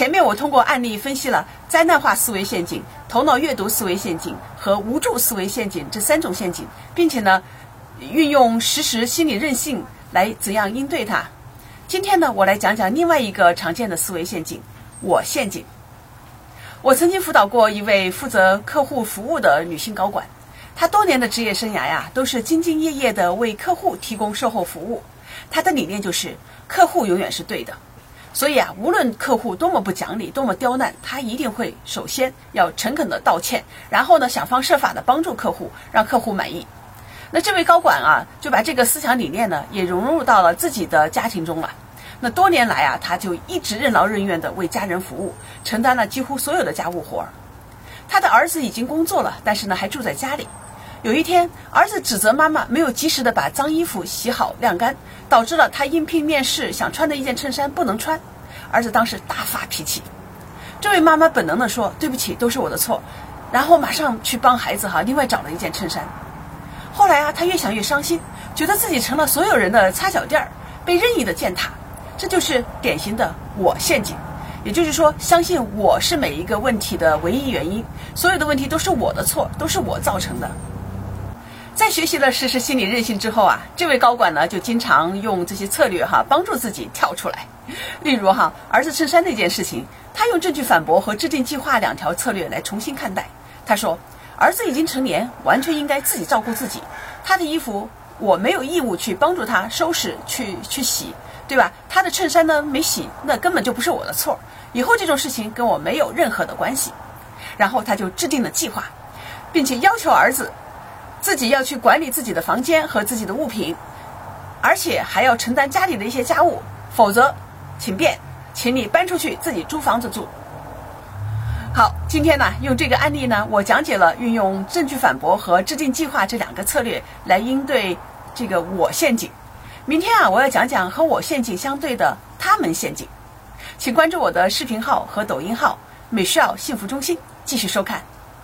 前面我通过案例分析了灾难化思维陷阱、头脑阅读思维陷阱和无助思维陷阱这三种陷阱，并且呢，运用实时心理韧性来怎样应对它。今天呢，我来讲讲另外一个常见的思维陷阱——我陷阱。我曾经辅导过一位负责客户服务的女性高管，她多年的职业生涯呀，都是兢兢业业的为客户提供售后服务。她的理念就是客户永远是对的，所以啊，无论客户多么不讲理、多么刁难，他一定会首先要诚恳的道歉，然后呢，想方设法的帮助客户，让客户满意。那这位高管啊，就把这个思想理念呢，也融入到了自己的家庭中了。那多年来啊，他就一直任劳任怨地为家人服务，承担了几乎所有的家务活儿。他的儿子已经工作了，但是呢，还住在家里。有一天，儿子指责妈妈没有及时的把脏衣服洗好晾干，导致了他应聘面试想穿的一件衬衫不能穿。儿子当时大发脾气。这位妈妈本能地说：“对不起，都是我的错。”然后马上去帮孩子哈，另外找了一件衬衫。后来啊，他越想越伤心，觉得自己成了所有人的擦脚垫儿，被任意的践踏。这就是典型的我陷阱，也就是说，相信我是每一个问题的唯一原因，所有的问题都是我的错，都是我造成的。在学习了实施心理韧性之后啊，这位高管呢就经常用这些策略哈，帮助自己跳出来。例如哈，儿子衬衫那件事情，他用证据反驳和制定计划两条策略来重新看待。他说，儿子已经成年，完全应该自己照顾自己，他的衣服我没有义务去帮助他收拾、去去洗。对吧？他的衬衫呢没洗，那根本就不是我的错。以后这种事情跟我没有任何的关系。然后他就制定了计划，并且要求儿子自己要去管理自己的房间和自己的物品，而且还要承担家里的一些家务。否则，请便，请你搬出去自己租房子住。好，今天呢用这个案例呢，我讲解了运用证据反驳和制定计划这两个策略来应对这个我陷阱。明天啊，我要讲讲和我陷阱相对的他们陷阱，请关注我的视频号和抖音号“美少幸福中心”，继续收看。